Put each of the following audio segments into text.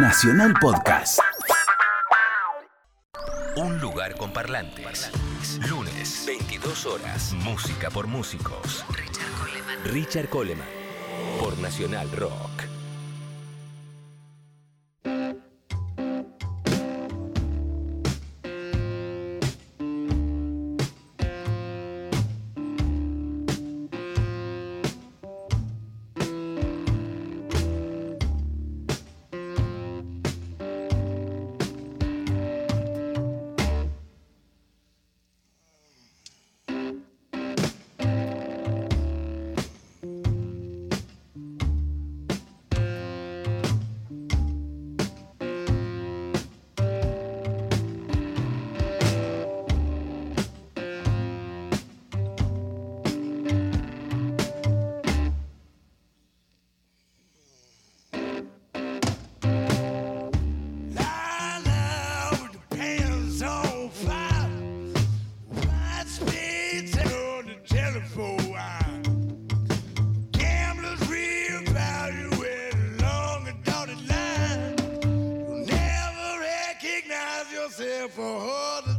Nacional Podcast. Un lugar con parlantes. Lunes, 22 horas. Música por músicos. Richard Coleman. Richard Coleman. Por Nacional Rock. myself a harder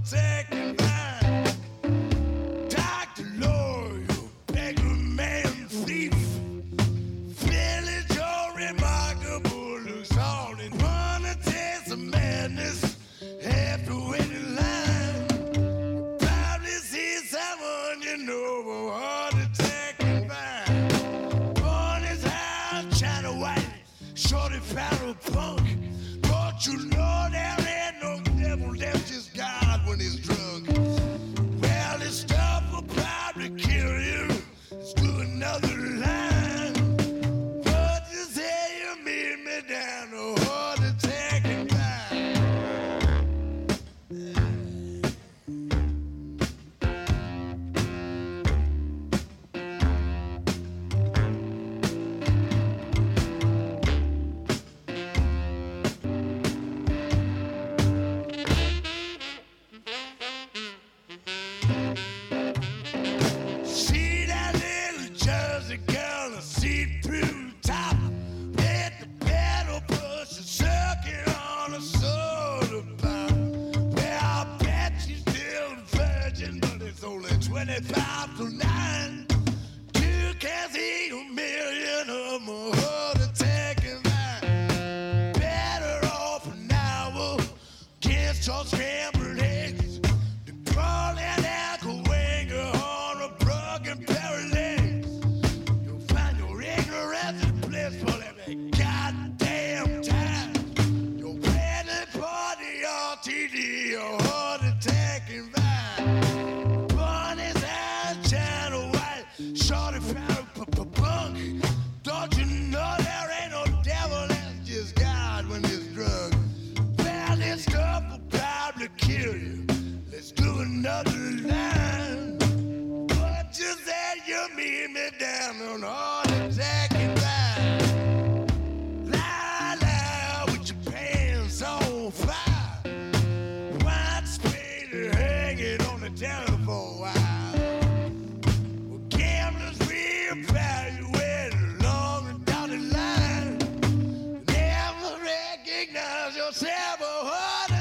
profound. yourself a heart.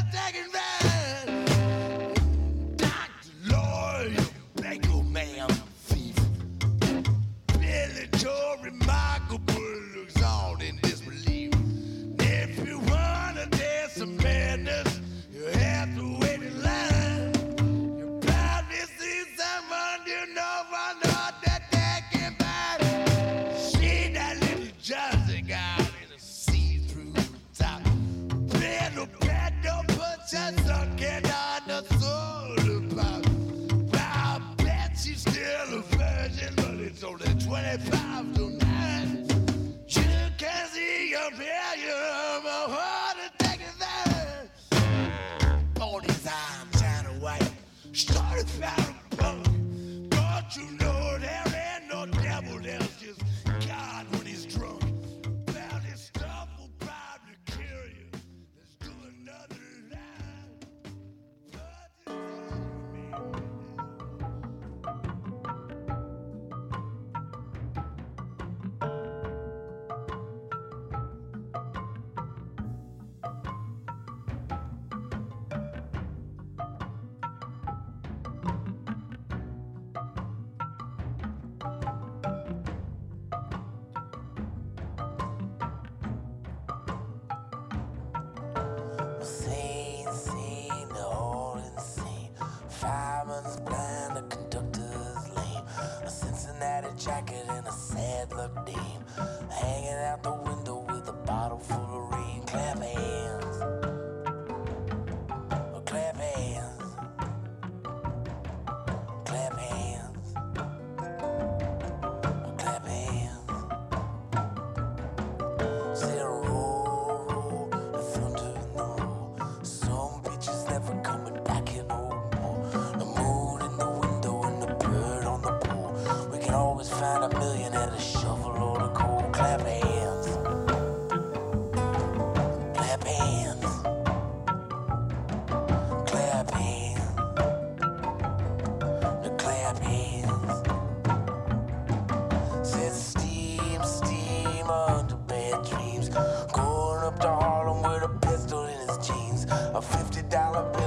25 to 9. You can see your failure, my heart attack is there. Body time, China White, started from of punk, but you know. Jacket and a Alabama.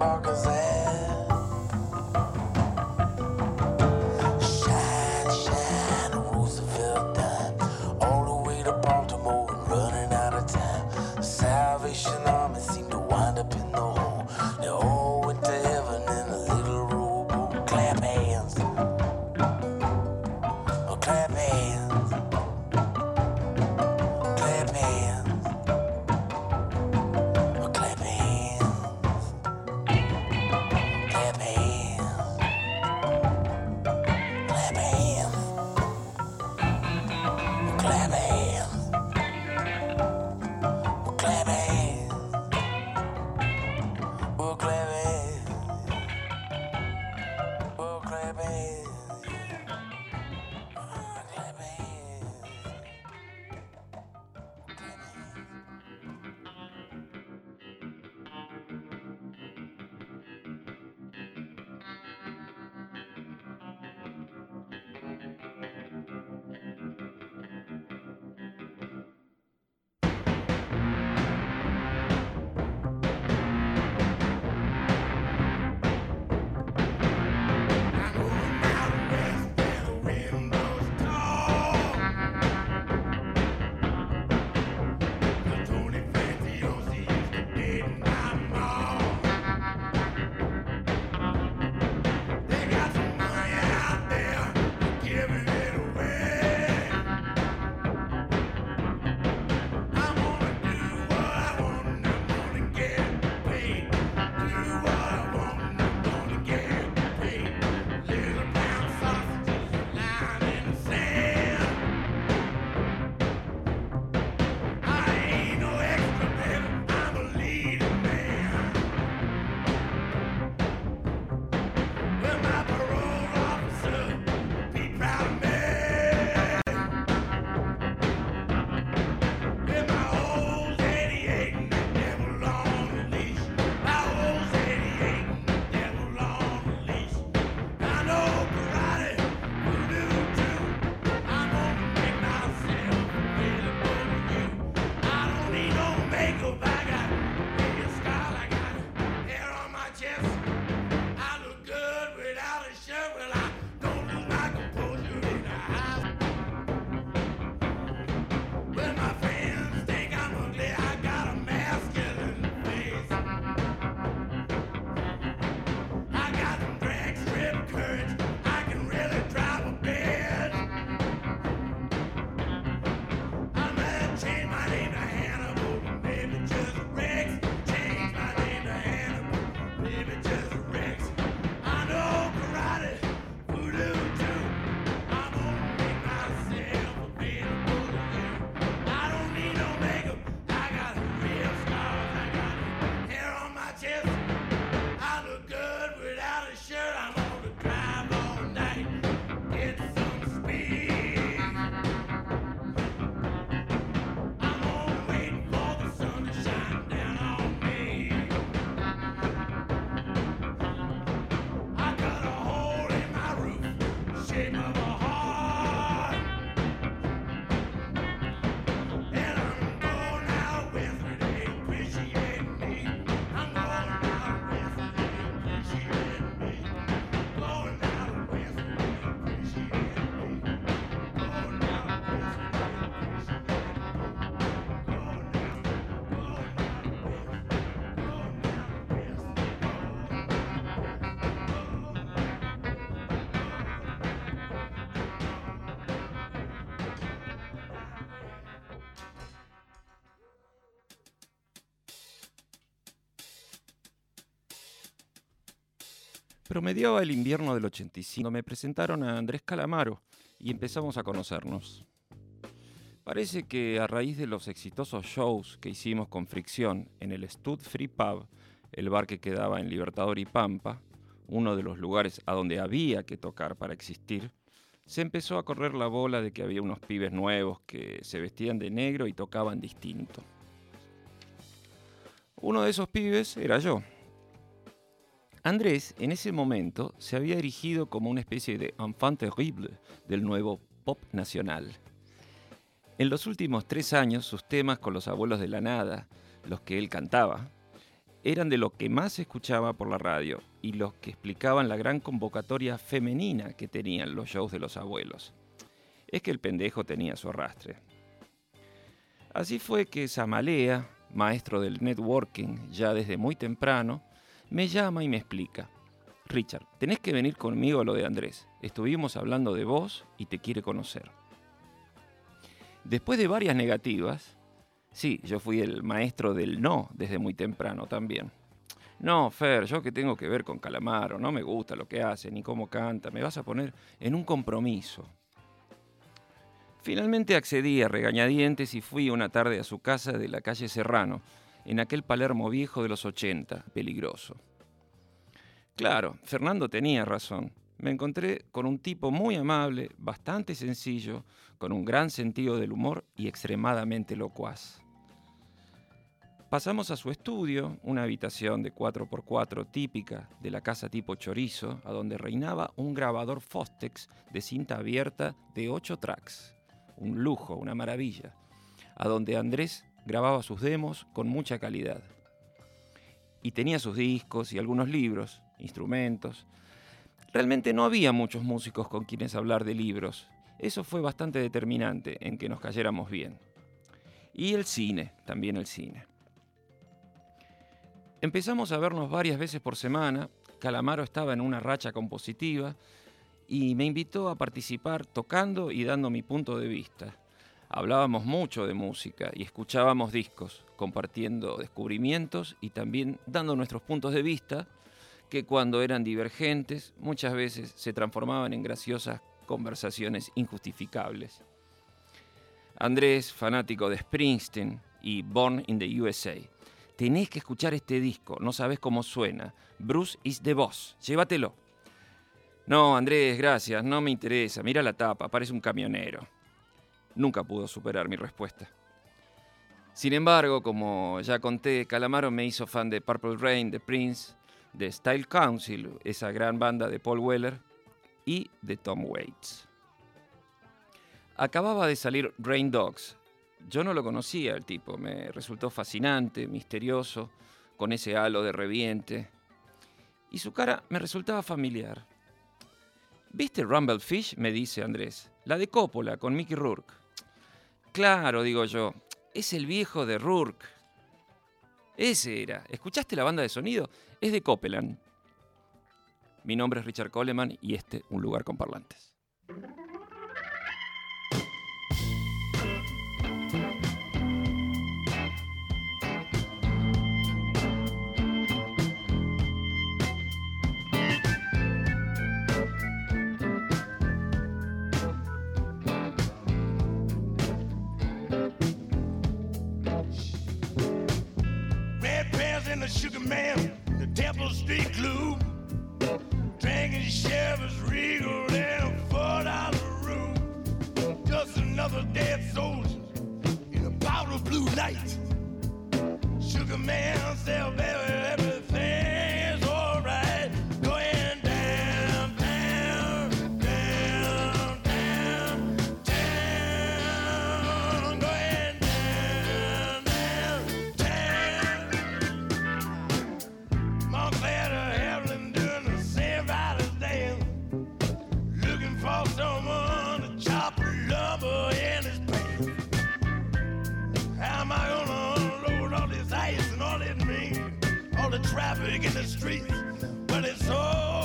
Okay. Clap Promediaba el invierno del 85. Me presentaron a Andrés Calamaro y empezamos a conocernos. Parece que a raíz de los exitosos shows que hicimos con Fricción en el Stud Free Pub, el bar que quedaba en Libertador y Pampa, uno de los lugares a donde había que tocar para existir, se empezó a correr la bola de que había unos pibes nuevos que se vestían de negro y tocaban distinto. Uno de esos pibes era yo. Andrés en ese momento se había erigido como una especie de enfant terrible del nuevo pop nacional. En los últimos tres años sus temas con los abuelos de la nada, los que él cantaba, eran de lo que más se escuchaba por la radio y los que explicaban la gran convocatoria femenina que tenían los shows de los abuelos. Es que el pendejo tenía su arrastre. Así fue que Samalea, maestro del networking ya desde muy temprano, me llama y me explica. Richard, tenés que venir conmigo a lo de Andrés. Estuvimos hablando de vos y te quiere conocer. Después de varias negativas, Sí, yo fui el maestro del no desde muy temprano también. No, Fer, yo que tengo que ver con Calamaro, no me gusta lo que hace ni cómo canta, me vas a poner en un compromiso. Finalmente accedí a regañadientes y fui una tarde a su casa de la calle Serrano, en aquel Palermo viejo de los 80, peligroso. Claro, Fernando tenía razón. Me encontré con un tipo muy amable, bastante sencillo, con un gran sentido del humor y extremadamente locuaz. Pasamos a su estudio, una habitación de 4x4 típica de la casa tipo chorizo, a donde reinaba un grabador Fostex de cinta abierta de 8 tracks. Un lujo, una maravilla. A donde Andrés grababa sus demos con mucha calidad. Y tenía sus discos y algunos libros, instrumentos. Realmente no había muchos músicos con quienes hablar de libros. Eso fue bastante determinante en que nos cayéramos bien. Y el cine, también el cine. Empezamos a vernos varias veces por semana. Calamaro estaba en una racha compositiva y me invitó a participar tocando y dando mi punto de vista. Hablábamos mucho de música y escuchábamos discos, compartiendo descubrimientos y también dando nuestros puntos de vista, que cuando eran divergentes muchas veces se transformaban en graciosas conversaciones injustificables. Andrés, fanático de Springsteen y Born in the USA, tenés que escuchar este disco, no sabes cómo suena. Bruce is the boss, llévatelo. No, Andrés, gracias, no me interesa, mira la tapa, parece un camionero. Nunca pudo superar mi respuesta. Sin embargo, como ya conté, Calamaro me hizo fan de Purple Rain, de Prince, de Style Council, esa gran banda de Paul Weller, y de Tom Waits. Acababa de salir Rain Dogs, yo no lo conocía el tipo, me resultó fascinante, misterioso, con ese halo de reviente. Y su cara me resultaba familiar. ¿Viste Rumble Fish? me dice Andrés. La de Coppola, con Mickey Rourke. Claro, digo yo, es el viejo de Rourke. Ese era. ¿Escuchaste la banda de sonido? Es de Copeland. Mi nombre es Richard Coleman y este, Un lugar con parlantes. The Sugar Man, the Temple Street Clue. Drinking Chevys Regal in a four dollar room. Just another dead soldier in a powder blue night. Sugar Man sell baby, chop lumber in his pants. How am I gonna unload all this ice and all this rain? All the traffic in the streets. Well, it's so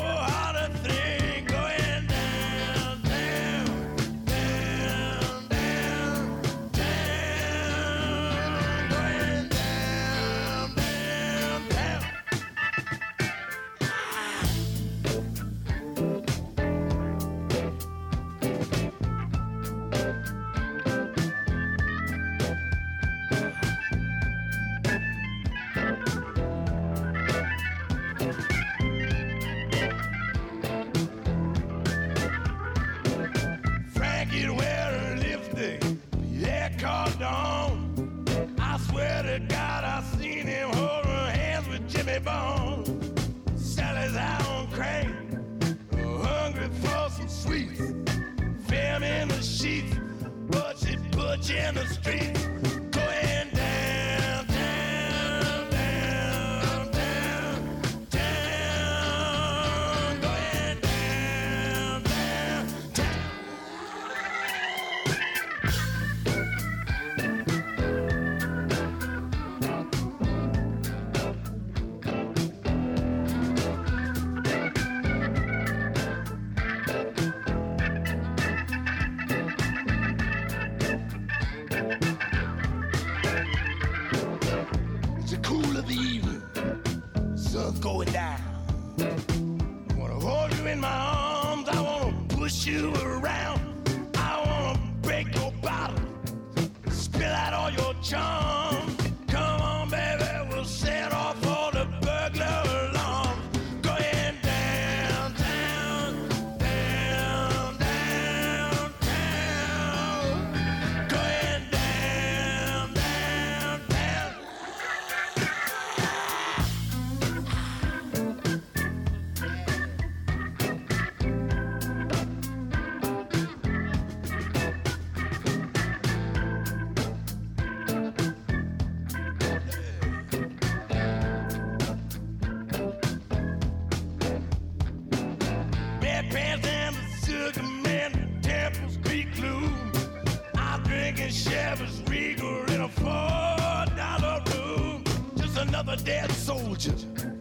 I'm Regal in a four dollar room. Just another dead soldier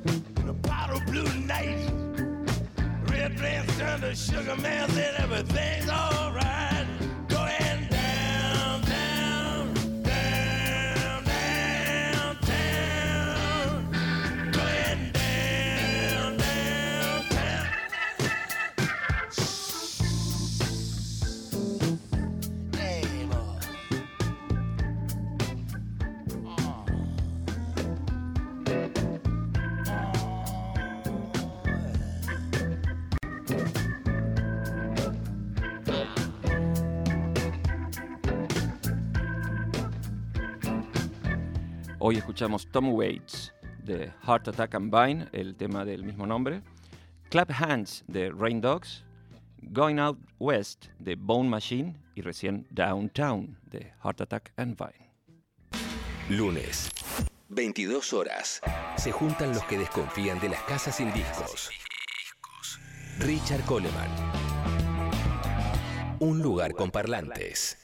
in a bottle blue night. Red pants turned to sugar man, said everything's alright. Hoy escuchamos Tom Waits de Heart Attack and Vine, el tema del mismo nombre. Clap Hands de Rain Dogs. Going Out West de Bone Machine. Y recién Downtown de Heart Attack and Vine. Lunes, 22 horas. Se juntan los que desconfían de las casas sin discos. Richard Coleman. Un lugar con parlantes.